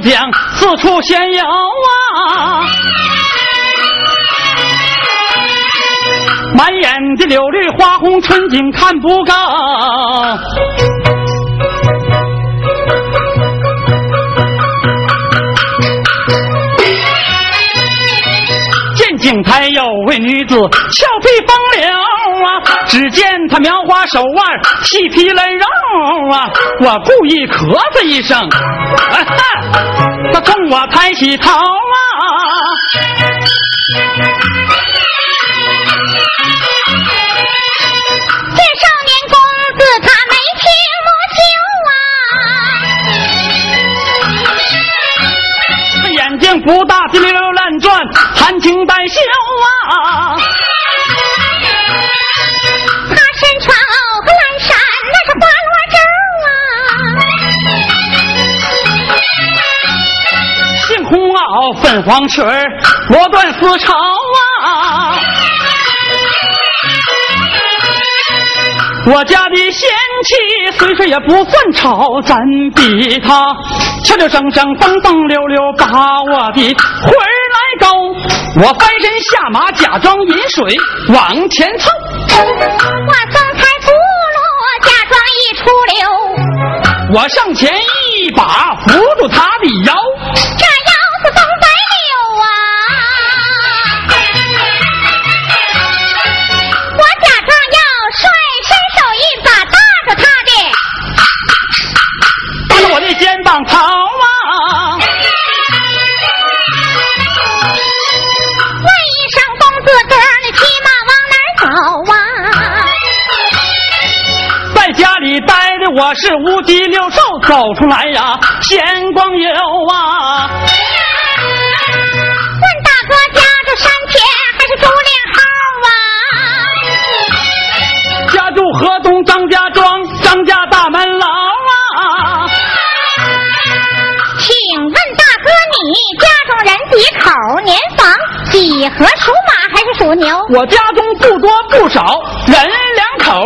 信马有将，四处闲游啊！满眼的柳绿花红，春景看不够。见景台有位女子，俏皮风流啊！只见她描花手腕，细皮嫩肉啊！我故意咳嗽一声，他冲我抬起头啊少年公子他眉清目秀啊眼睛！不大滴溜溜乱转，含情带笑啊！黄裙罗缎丝绸啊！我家的贤妻虽说也不算丑，咱比他悄悄生生蹦蹦溜溜把我的魂儿来勾？我翻身下马，假装饮水往前凑。我松开轱辘，假装一出溜。我上前一把扶住他的我家中不多不少，人两口。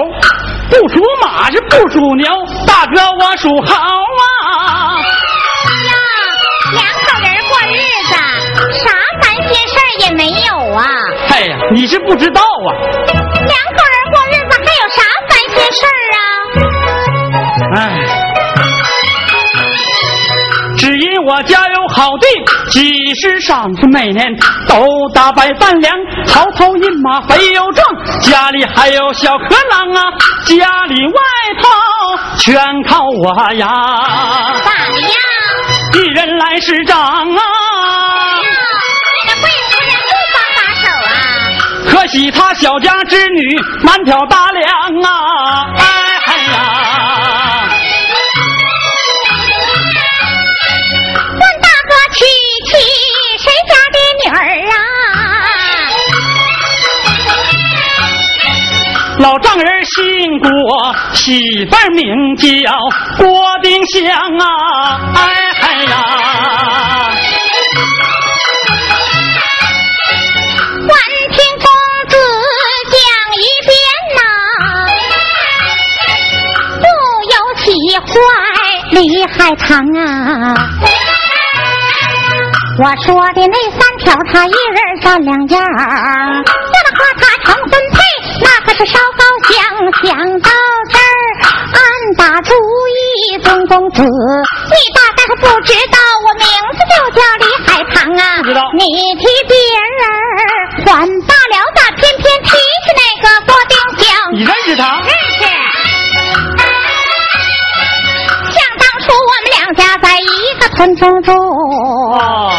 不属马是不属牛，大哥我属猴啊！呀，两口人过日子，啥烦心事也没有啊。哎呀你是不知道啊。两口人过日子还有啥烦心事儿啊？哎。只因我家有好地，几十上子，每年都打百饭粮，好头银马肥又壮，家里还有小河郎啊，家里外头全靠我呀。咋的呀？一人来十张啊！你这贵夫人不帮把手啊？可惜他小家之女满挑大梁啊！哎丈人姓郭，媳妇儿名叫郭丁香啊！哎嗨呀！关听公子讲一遍呐，不由喜坏李海棠啊。我说的那三条，他一人占两样儿，为了和他成婚配，那可是烧高香。想到这儿，暗打主意，公公子，你大概还不知道，我名字就叫李海棠啊。不知道你提别人还罢了，咋偏偏提起那个郭丁香？你认识他？认识。想当初我们两家在一个村中住，哦，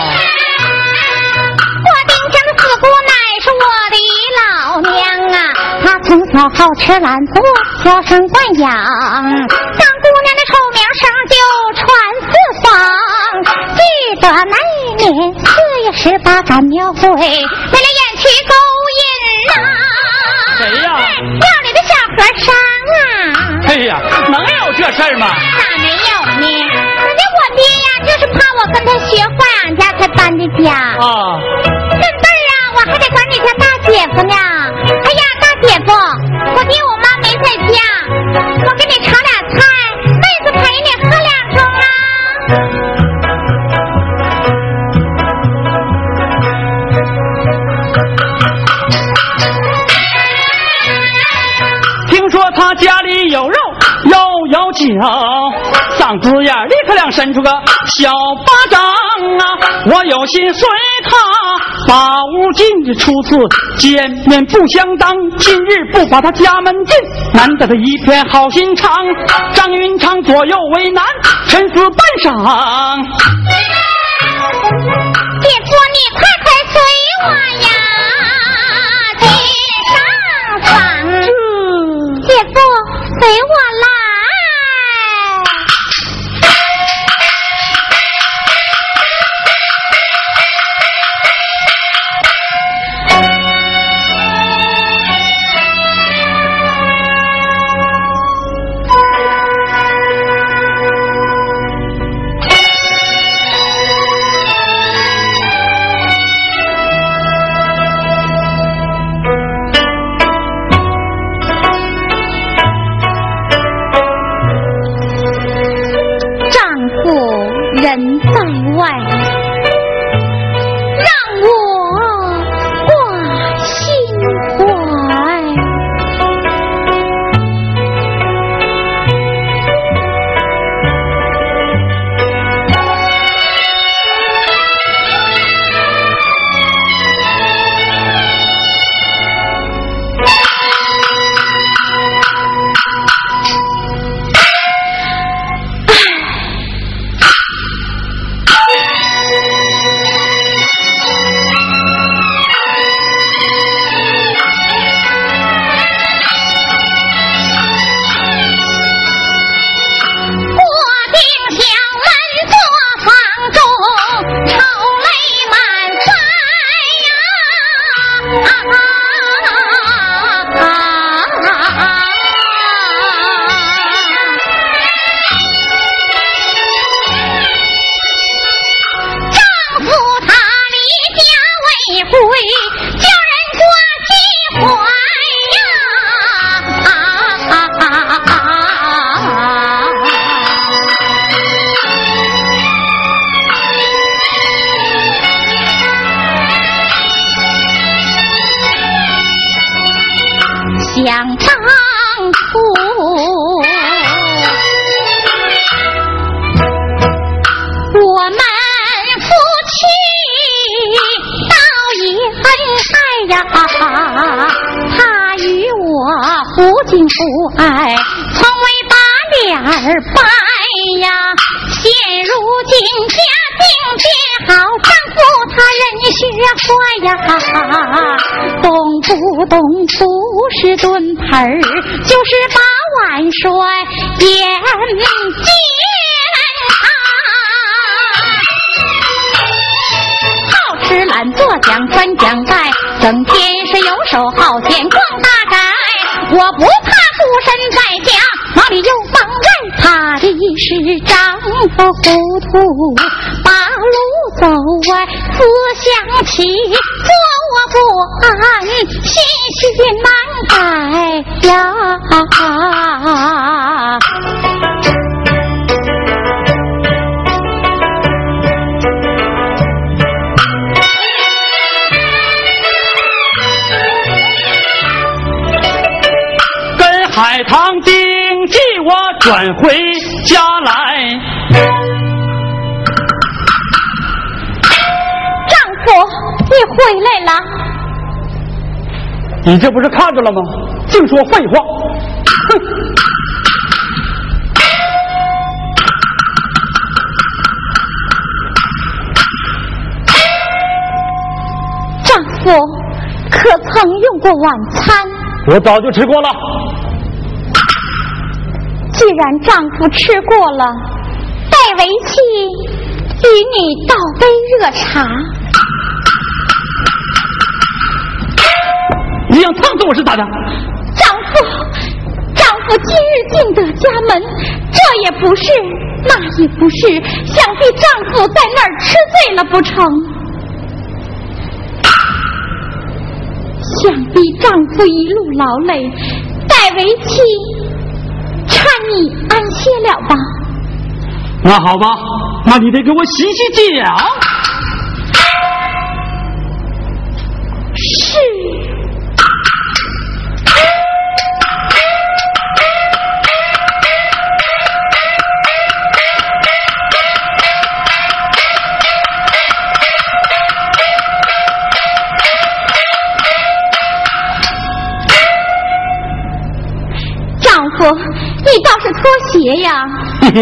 她从小好吃懒做，娇生惯养，当姑娘的臭名声就传四方。记得那一年四月十八赶庙会，为了演曲勾引呐、谁呀庙里的小和尚啊。哎呀，能有这事儿吗？咋没有呢？人家我爹呀，就是怕我跟他学坏，俺家才搬的家。啊，顺辈儿啊，我还得管你叫大姐夫呢。姐夫，我爹我妈没在家，我给你炒俩菜，妹子陪你喝两盅啊。听说他家里有肉又有酒，嗓子眼立刻亮伸出个小巴掌啊！我有心随他把屋进，初次见面不相当，今日不把他家门进，难得他一片好心肠。张云长左右为难，沉思半晌。姐夫，你快快随我呀，进上房。姐夫，随我奖专奖带，整天是游手好闲逛大街。我不怕孤身在家，哪里有妨碍？怕的是丈夫糊涂，把路走歪，思想起，做我不安，心绪难改呀。转回家来。丈夫，你回来了。你这不是看着了吗？净说废话！哼！丈夫，可曾用过晚餐？我早就吃过了。既然丈夫吃过了，代为妻与你倒杯热茶。你想烫死我是咋的？丈夫，丈夫今日进得家门，这也不是，那也不是，想必丈夫在那儿吃醉了不成？想必丈夫一路劳累，代为妻。看你安歇了吧。那好吧，那你得给我洗洗脚。你倒是脱鞋呀！哼哼，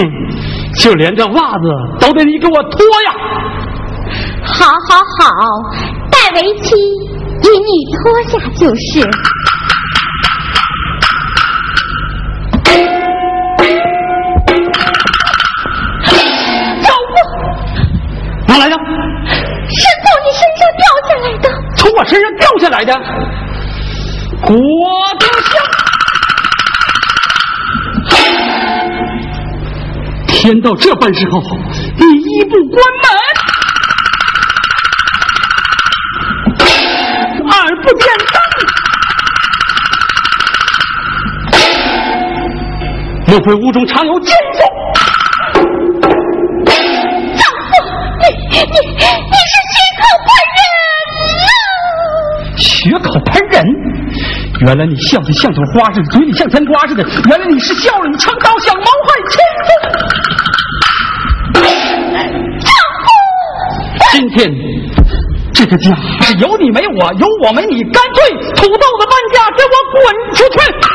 就连这袜子都得你给我脱呀！好，好，好，代为妻给你脱下就是。哪来的？是从你身上掉下来的。从我身上掉下来的？天到这般时候，你一不关门，二不点灯，莫非屋中藏有奸夫？丈夫，你你你是血口喷人血口喷人？原来你笑的像朵花似的，嘴里像甜瓜似的。原来你是笑了，你成刀，想谋今天这个家是有你没我，有我没你，干脆土豆子搬家，给我滚出去！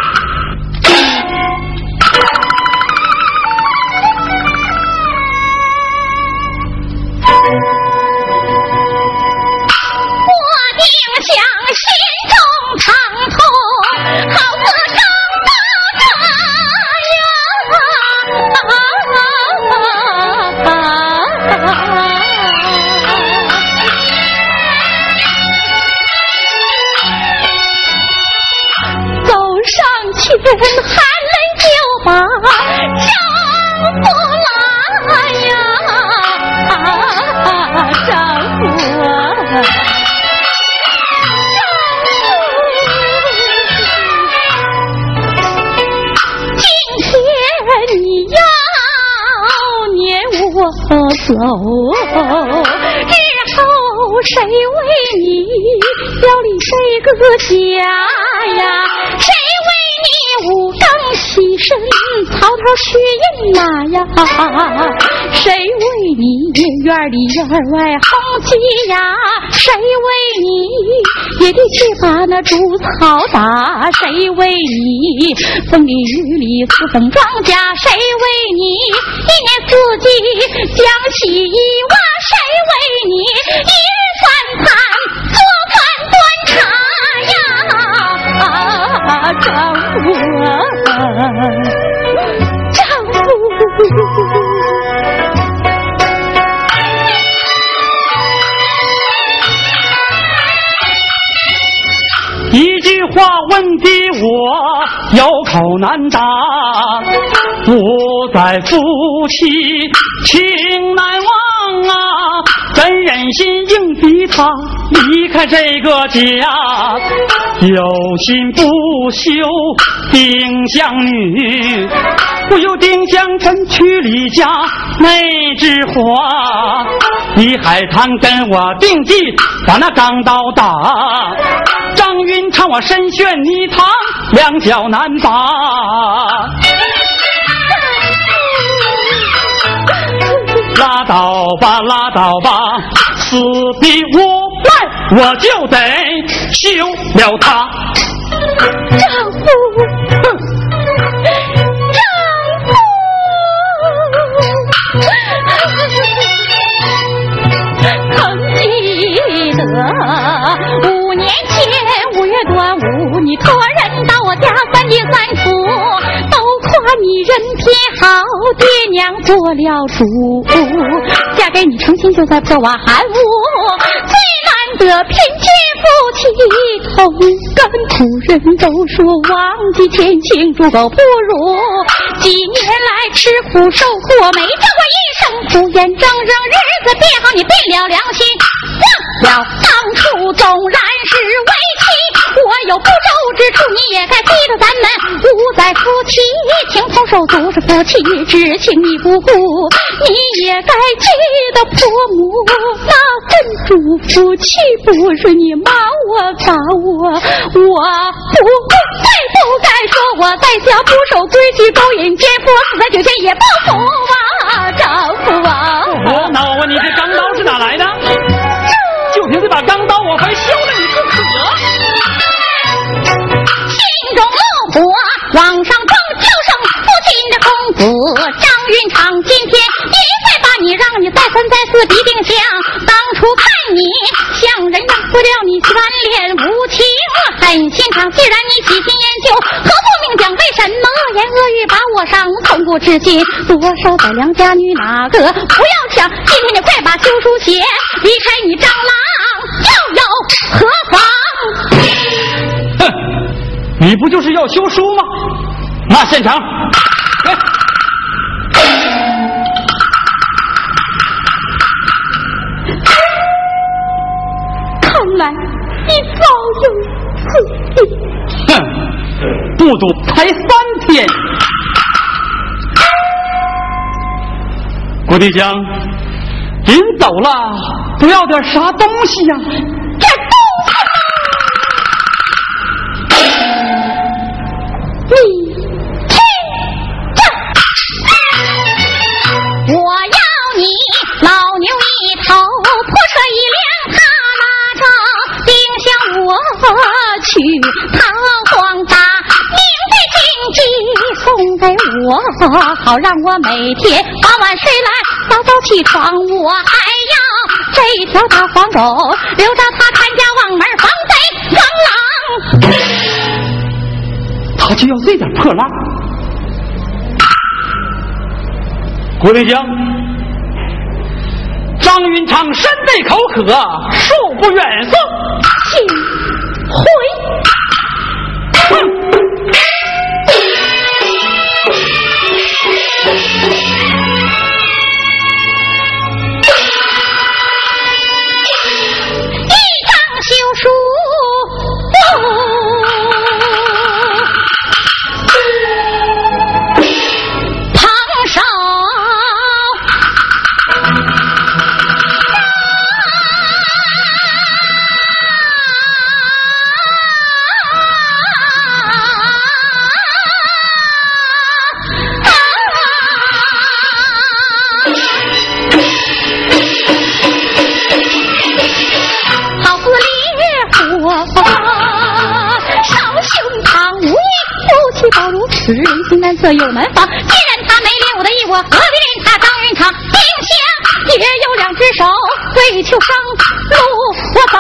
猪草打？谁为你风里雨里四分庄稼？谁难当，不再夫妻情难忘啊！怎忍心硬逼他离开这个家？有心不休丁香女，不由丁香真去离家那枝花。李海棠跟我定计，把那钢刀打。张云长我身陷泥塘，两脚难拔。拉倒吧，拉倒吧，死逼无赖，我就得休了他。丈夫，丈夫，曾记得五年前五月端午，你托人到我家三进三，你人品好，爹娘做了主，嫁给你成亲就在破瓦寒屋，得贫贱夫妻同甘苦，人都说忘记前情猪狗不如，几年来吃苦受苦，没挣过一生苦，眼睁睁日子变好，你变了良心，忘了当初纵然是为妻，我有不周之处，你也该记得咱们五载夫妻情同手足是夫妻之情你不顾，你也该记得婆母那份嘱咐，妻不是你骂我打我？我不该不该说我在家不守规矩，勾引奸夫，死在酒前也不服啊，丈夫啊！我那我问你，这钢刀是哪来的？就凭这把钢刀，我还休了你不可。心中怒火往上冲，就剩父亲的公子张云长。今天一再把你让你再三再四必定既然你喜新厌旧，何不明讲为什么恶言恶语把我伤？从古至今，多少的良家女哪个不要抢？今天你快把休书写，离开你蟑螂又有何妨？哼，你不就是要休书吗？那现场，来。哼，不赌才三天。郭帝江，临走了，不要点啥东西呀、这我，好让我每天傍晚睡来早早起床，我还要这条大黄狗留着它看家望门防贼防狼。他就要这点破烂。郭帝江，张云昌身背口渴，恕不远送。请回。此，人心难测又难防。既然他没练我的意，我何必令他当云长？丁香也有两只手，为求生路，我走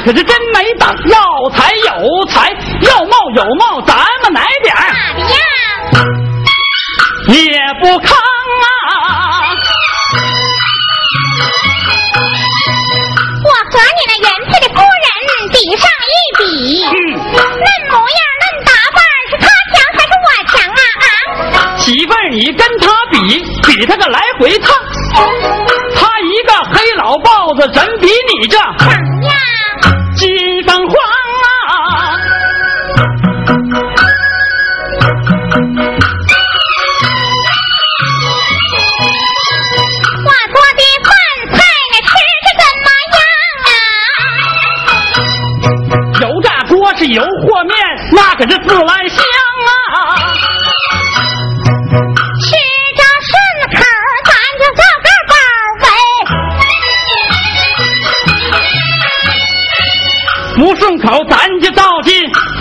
那可是真没胆。要财有财，要貌有貌，咱们来点儿咋的样？也不康啊！我和你那原配的夫人比上一比，嗯论模样论打扮，是他强还是我强啊？啊！媳妇儿，你跟他比，比他个来回趟。他一个黑老豹子，怎比你这怎样？可是自来香啊！吃着顺口，咱就做个饱呗。不顺口，咱就倒进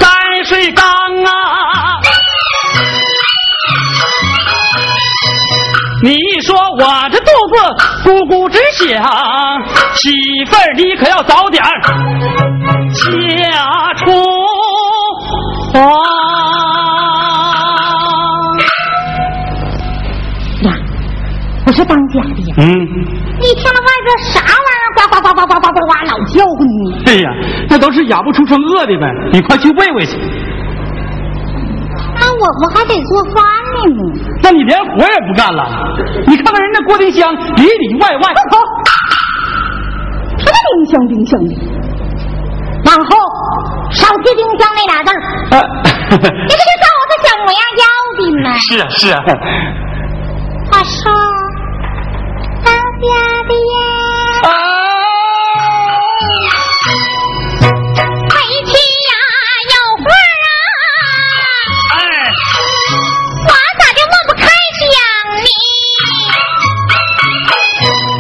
泔水缸啊！你一说我这肚子咕咕直响，媳妇儿你可要早点儿嫁出房。呀，我是当家的呀！嗯，你听了外边啥玩意儿？呱呱呱呱呱呱呱呱，老叫唤呢。哎呀，那都是哑不出生饿的呗，你快去喂喂去。那我我还得做饭呢嘛。那你连活也不干了？你看看人家郭丁香里里外外，什么丁香丁香的？往后少提丁香那俩字儿，呃，你这就照我这小模样要的吗。是啊是啊，话说当家的呀，啊，回去呀有话啊，哎，我咋就抹不开想你？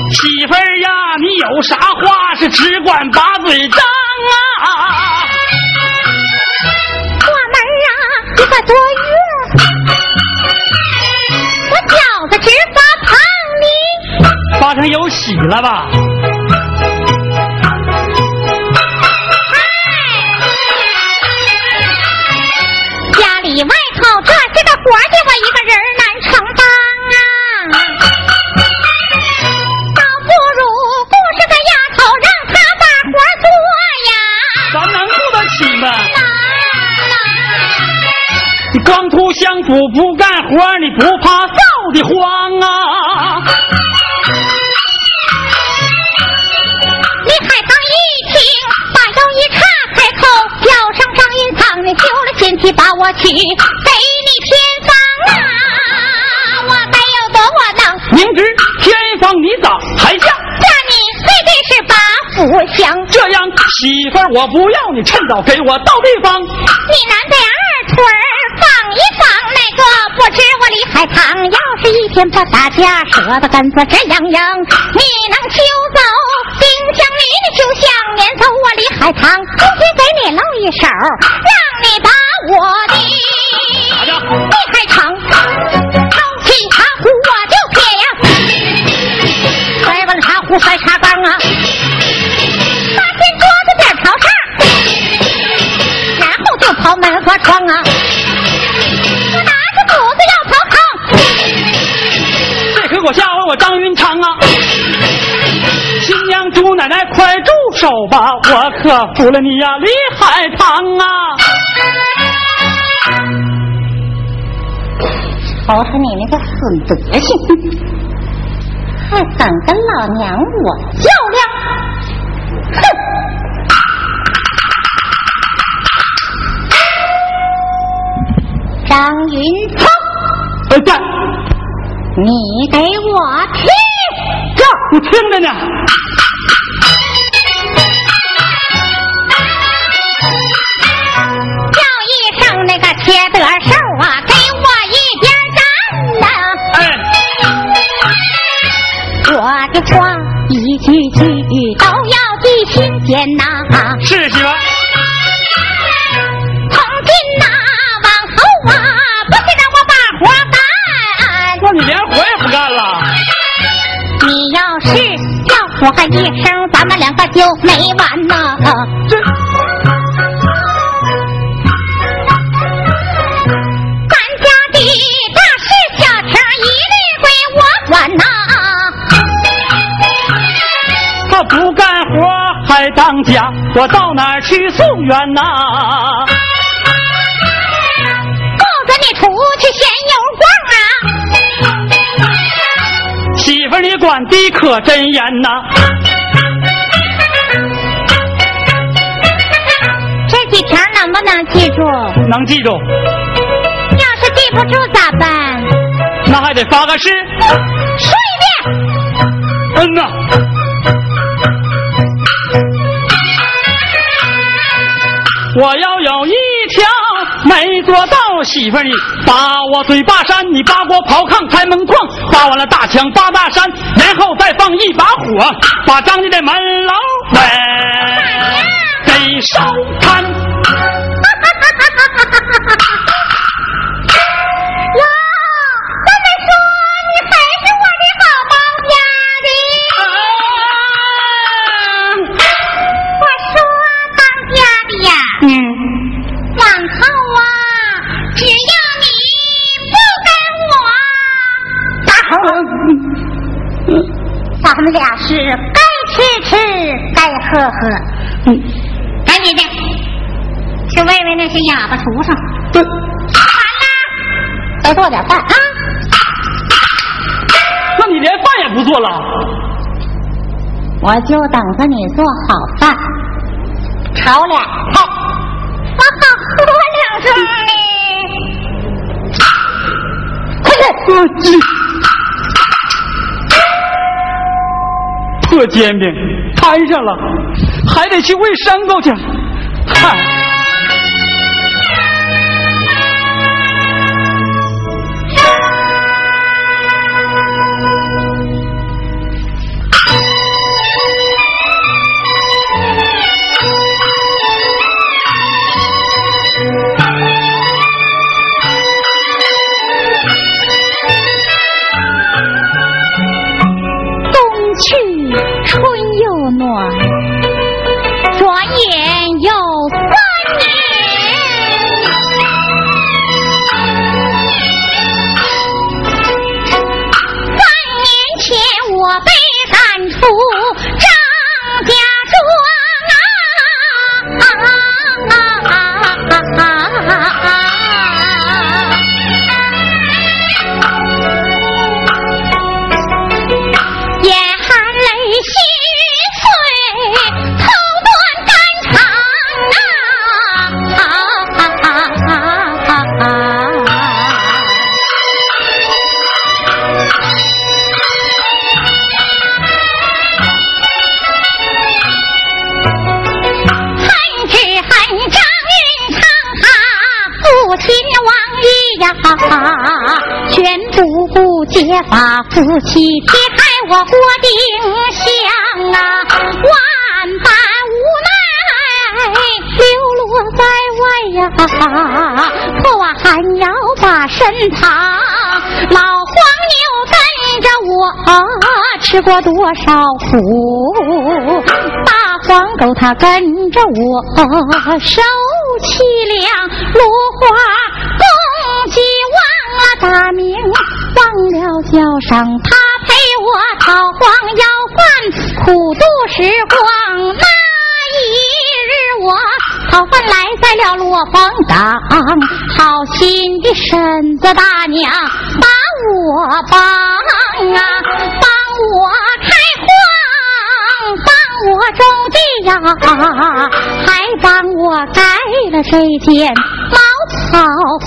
媳妇儿呀，你有啥话是是只管把嘴张多月，我饺子直发胖哩。发成有喜了吧？光图享福不干活，你不怕臊的慌啊？李海棠一听，把腰一叉，开口叫上张云堂，你修了仙气把我娶，给你偏方啊！我该有多窝囊，明知天方你咋还嫁？嫁你非得是把福享。这样媳妇儿我不要你，趁早给我到地方。你难在二腿儿放一放，那个不知我李海棠，要是一天不打架，舌头根子直痒痒，你能休走？冰箱里的秋香撵走我李海棠，今天给你露一手，让你把我的手吧，我可服了你呀，李海棠啊！瞅瞅你那个损德行，还敢跟老娘我较量！哼！张云聪，哎干，你给我听！这我听着呢。声那个切得手啊，给我一边站呐！哎，我的话一句句都要记心间呐，是媳妇，从今呐往后啊，不许让我把活干。那你连活也不干了？你要是要说还一声，咱们两个就没完呐。这活还当家，我到哪儿去送冤呐？不准你出去闲游逛啊！媳妇儿你管的可真严呐！这几条能不能记住？能记住，要是记不住咋办？那还得发个誓。说一遍。嗯呐，我要有一条没做到，媳妇儿你把我嘴巴扇，你扒锅刨炕开门框，扒完了大墙扒大山，然后再放一把火，把张家的门楼哎给烧炭。咱们俩是该吃吃，该喝喝。嗯，赶紧的，去喂喂那些哑巴畜生。对，完了，再做点饭啊！那你连饭也不做了？我就等着你做好饭，炒俩菜，我好喝两盅呢。快点！我去，煎饼摊上了，还得去喂牲口去。嗨，吃过多少苦，大黄狗它跟着我受凄凉，落花公鸡忘了大名，忘了叫上他陪我讨黄要饭，苦度时光那一日我讨饭来在了落荒岗，好心的婶子大娘把我帮啊，帮开荒，帮我种地呀，还帮我盖了这间茅草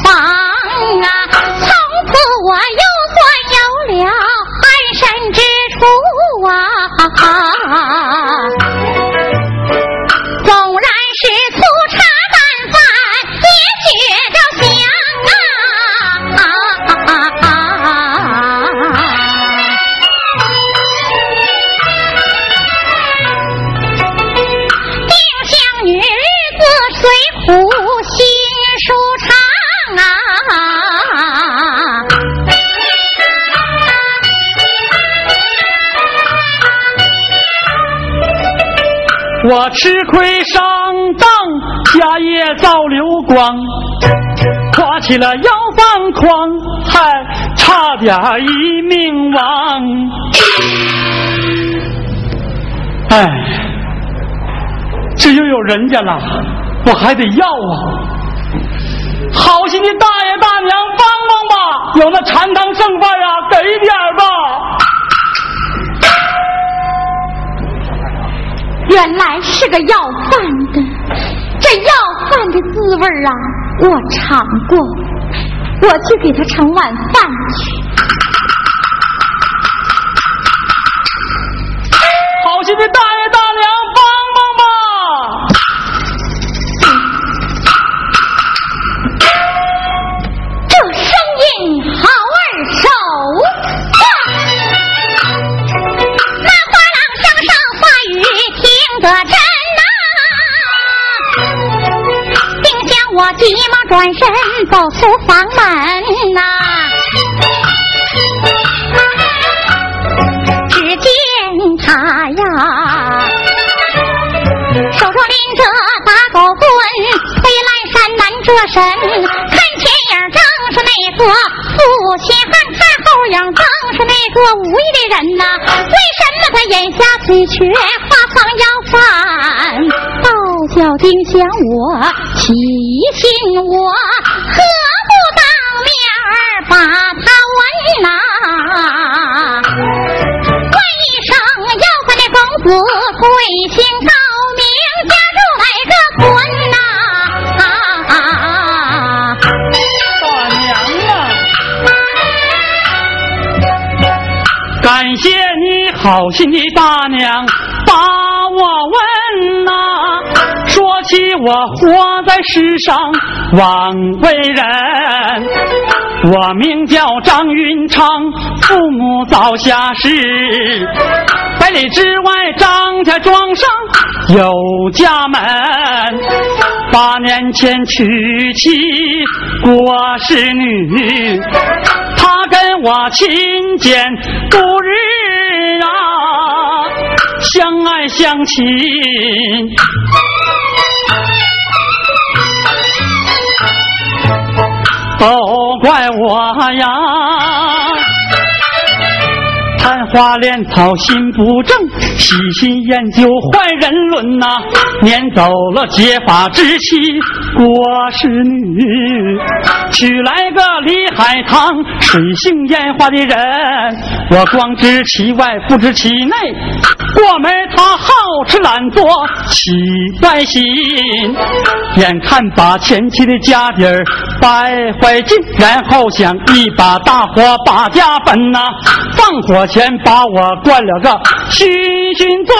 房啊，从此我又算有了安身之处啊。我吃亏上当，家业早流光，跨起了要饭筐，还差点一命亡。哎，这又有人家了，我还得要啊！好心的大爷大娘，帮帮吧！有那禅堂剩饭原来是个要饭的，这要饭的滋味啊，我尝过，我去给他盛碗饭去。好心的大可真呐、并将我急忙转身走出房门呐、只见他呀，手中拎着打狗棍，推烂山难遮身，看前影正是那个负心汉，看后影正是那个无义的人呐、为什么他眼下嘴缺，花方要饭？倒叫丁香我提醒我，何不当面儿把他问呐、问一声要饭的公子贵姓高名，家住哪个村好心的大娘把我问呐、说起我活在世上枉为人，我名叫张云昌，父母早下世，百里之外张家庄上有家门，八年前娶妻郭氏女，她跟我亲见度日啊，相爱相亲。都怪我呀！贪花恋草心不正，喜新厌旧坏人伦呐，撵走了结发之妻郭氏女，娶来个李海棠水性烟花的人，我光知其外不知其内。过门他好吃懒做，起坏心，眼看把前妻的家底儿败坏尽，然后想一把大火把家焚呐，放火前把我灌了个醺醺醉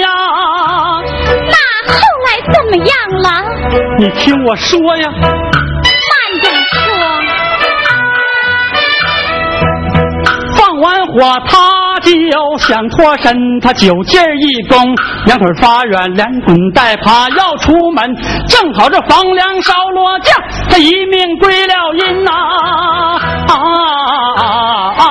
呀。那后来怎么样了？你听我说呀。慢点说。放完火他。就想脱身，他酒劲儿一攻，两腿发软，连滚带爬要出门，正好这房梁烧落架，他一命归了阴呐！啊啊啊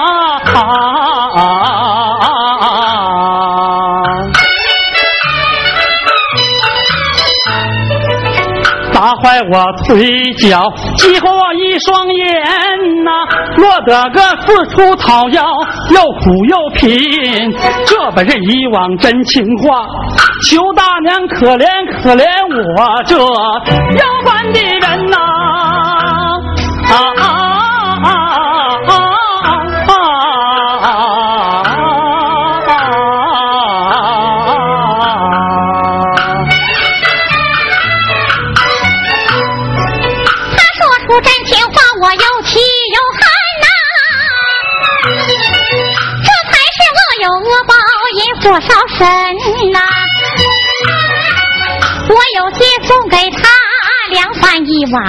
坏我腿脚，激活我一双眼呐，落得个四处讨要，又苦又贫。这本是以往真情话，求大娘可怜可怜我这要饭的人呐！多少神呐？我有些送给他两饭一碗，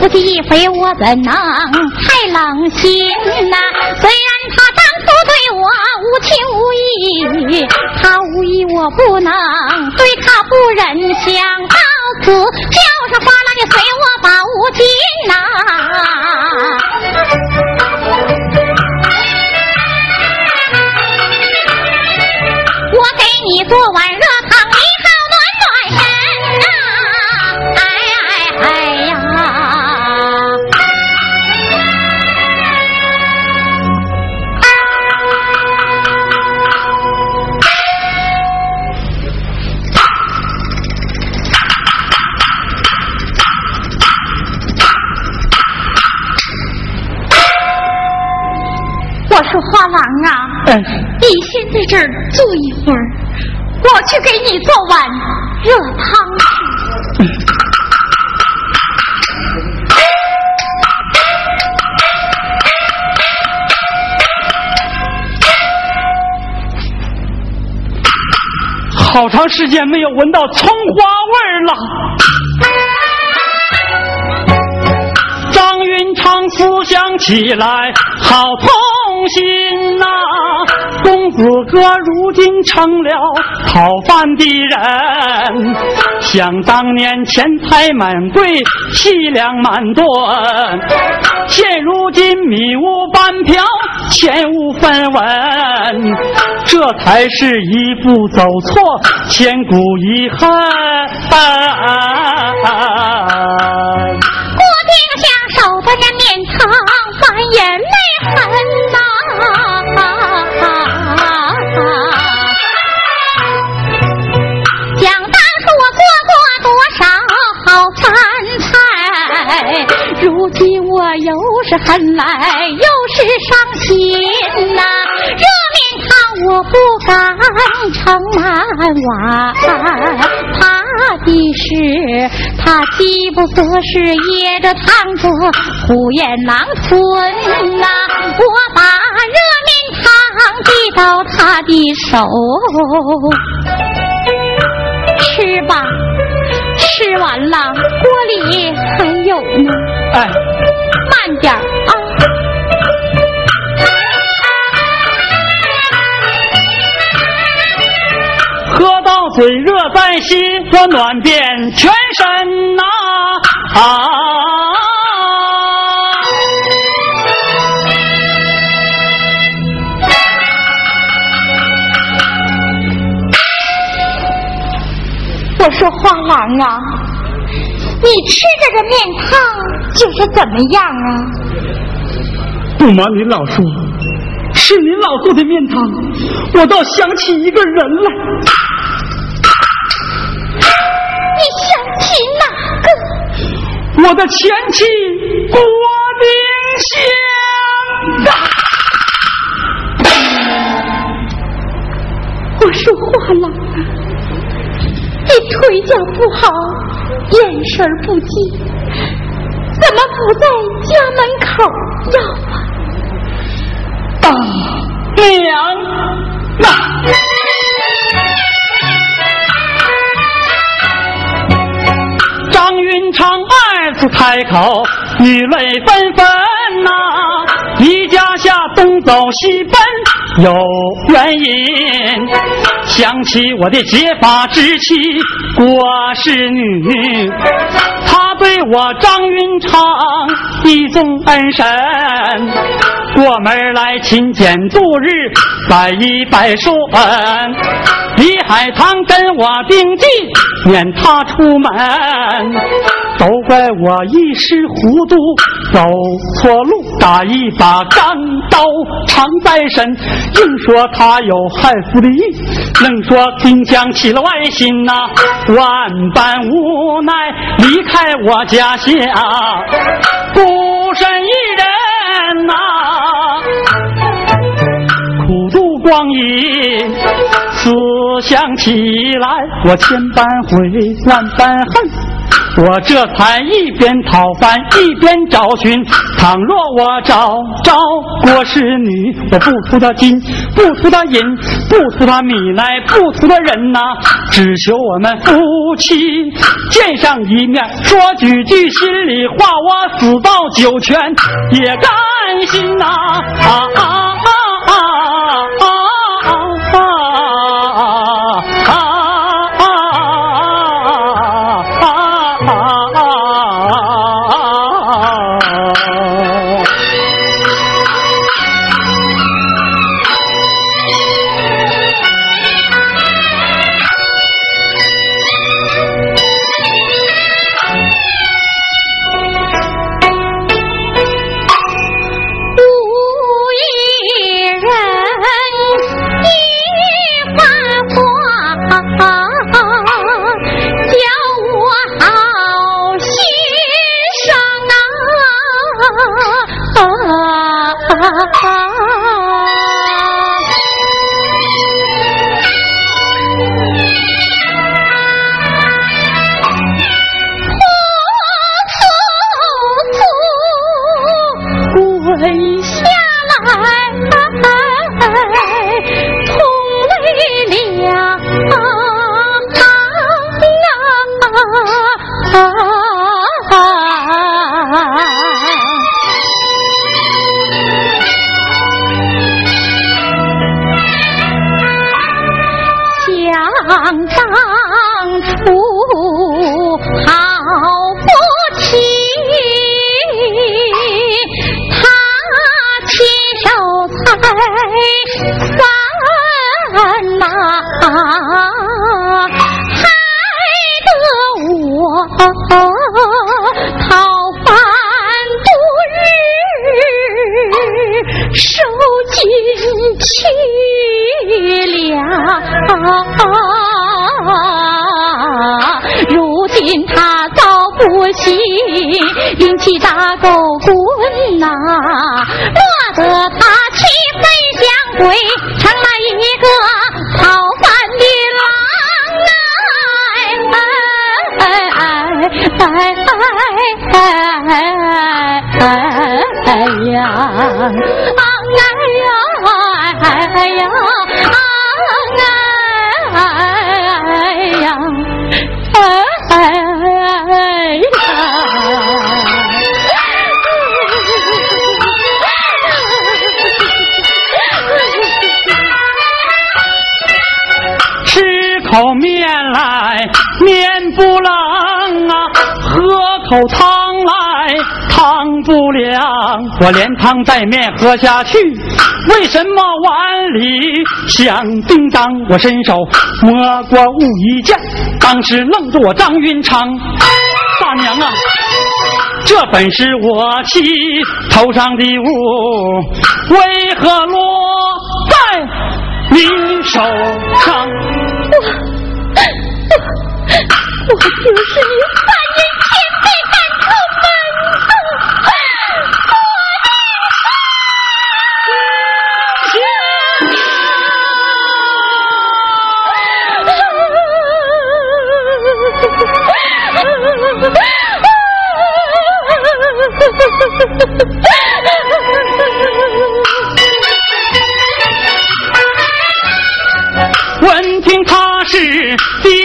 夫妻一回我怎能太冷心呐？虽然他当初对我无情无义，他无义我不能对他不忍，想到此叫上花郎，你随我把无尽呐。你做碗热汤，你好暖暖身啊！哎哎哎呀！我说花郎啊，嗯你先在这儿坐一会儿。我去给你做碗热汤吃。好长时间没有闻到葱花味了。张云昌思想起来，好痛心呐。公子哥如今成了讨饭的人，想当年钱财满柜，细粮满顿，现如今米无半瓢，钱无分文，这才是一步走错，千古遗憾。郭定下手把这面汤，满眼泪痕是恨来又是伤心呐，热面汤我不敢盛满碗，怕的是他饥不择食噎着烫着虎咽狼吞呐，我把热面汤递到他的手，吃吧。吃完了，锅里还有呢。哎，慢点啊！喝到嘴热在心，我暖遍全身呐！啊！我说花郎啊，你吃这个面汤就是怎么样啊？不瞒您老说，是您老做的面汤，我倒想起一个人来。你想起哪个？我的前妻郭丁香。我说花郎啊，你腿脚不好，眼神不济，怎么不在家门口要啊？大，娘啊！张云长二次开口，雨泪纷纷。东走西奔有原因，想起我的结发之妻郭氏女，她对我张云长一宗恩深，过门来勤俭度日，百依百顺。李海棠跟我并进，撵他出门，都怪我一时糊涂，走错路，打一把钢刀藏在身，硬说他有害父的意，愣说丁香起了歪心呐、万般无奈离开我家乡，孤身一人光阴。思想起来，我千般悔，万般恨。我这才一边讨饭一边找寻。倘若我找着郭氏女，我不图她金，不图她银，不图她米来，不图她人呐、只求我们夫妻见上一面，说几句心里话，我死到九泉也甘心呐、啊啊啊面来面不冷啊，喝口汤来汤不凉，我连汤带面喝下去，为什么碗里响叮当？我伸手摸过武一件，当时愣住我张云长，大娘啊，这本是我妻头上的雾，为何落在你手上？我就是你三年前被赶出门的我的家闻听他是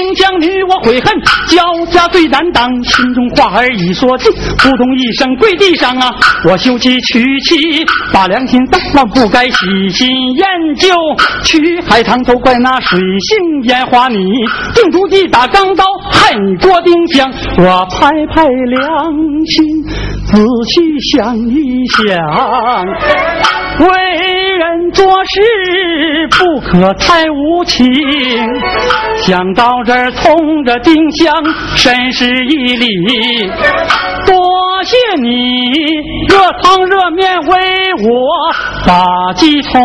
兵将女，我悔恨交加最难当，心中话儿已说尽，扑通一声跪地上啊！我休妻娶妻把良心丧了，不该喜新厌旧。去海棠都怪那水性烟花你，定主意打钢刀害你郭丁香。我拍拍良心，仔细想一想。为做事不可太无情。想到这儿，冲着丁香深施一礼，多谢你热汤热面为我把鸡冲。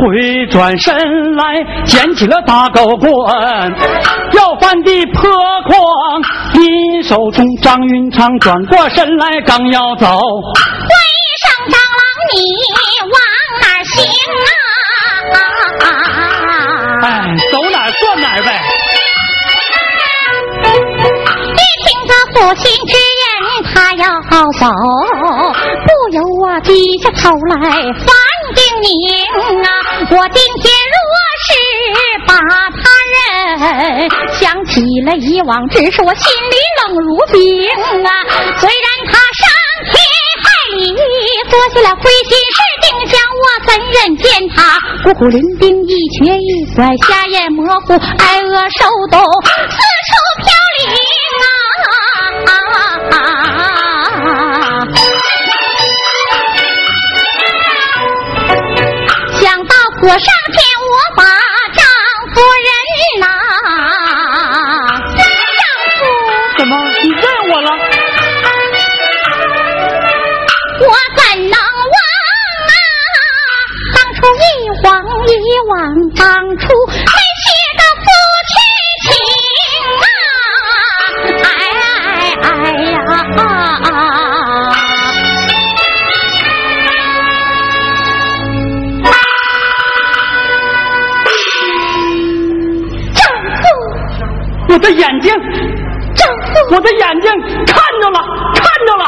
回转身来，捡起了大狗棍，要饭的破筐因手中。张云长转过身来，刚要走。父亲之言，他要好走，不由我低下头来反叮咛啊！我今天若是把他认，想起了以往只是，我心里冷如冰啊！虽然他伤天害理，做下了亏心事，定想我怎忍见他孤苦伶仃，一瘸一拐，瞎眼模糊，挨饿受冻，四处飘零啊！想到火上天，我把丈夫人呐、丈夫怎么？你认我了？我怎能忘啊？当初一晃一往，当初我的眼睛，丈夫，我的眼睛看着了，看着了，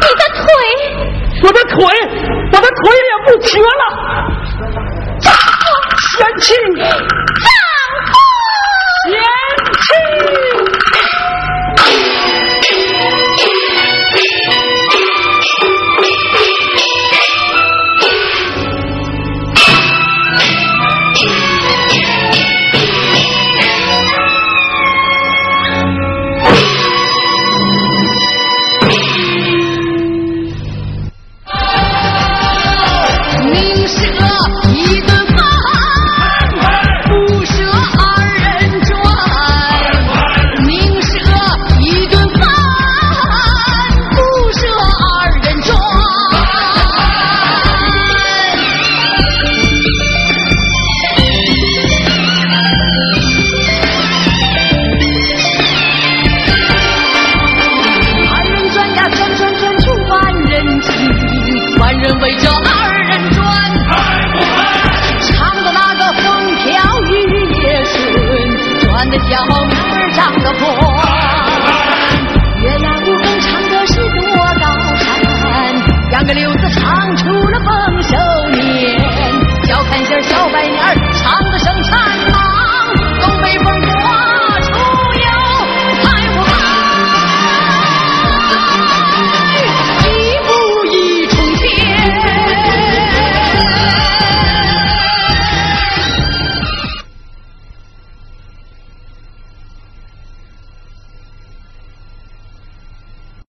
你的腿，我的腿，我的腿也不瘸了。丈夫，贤妻，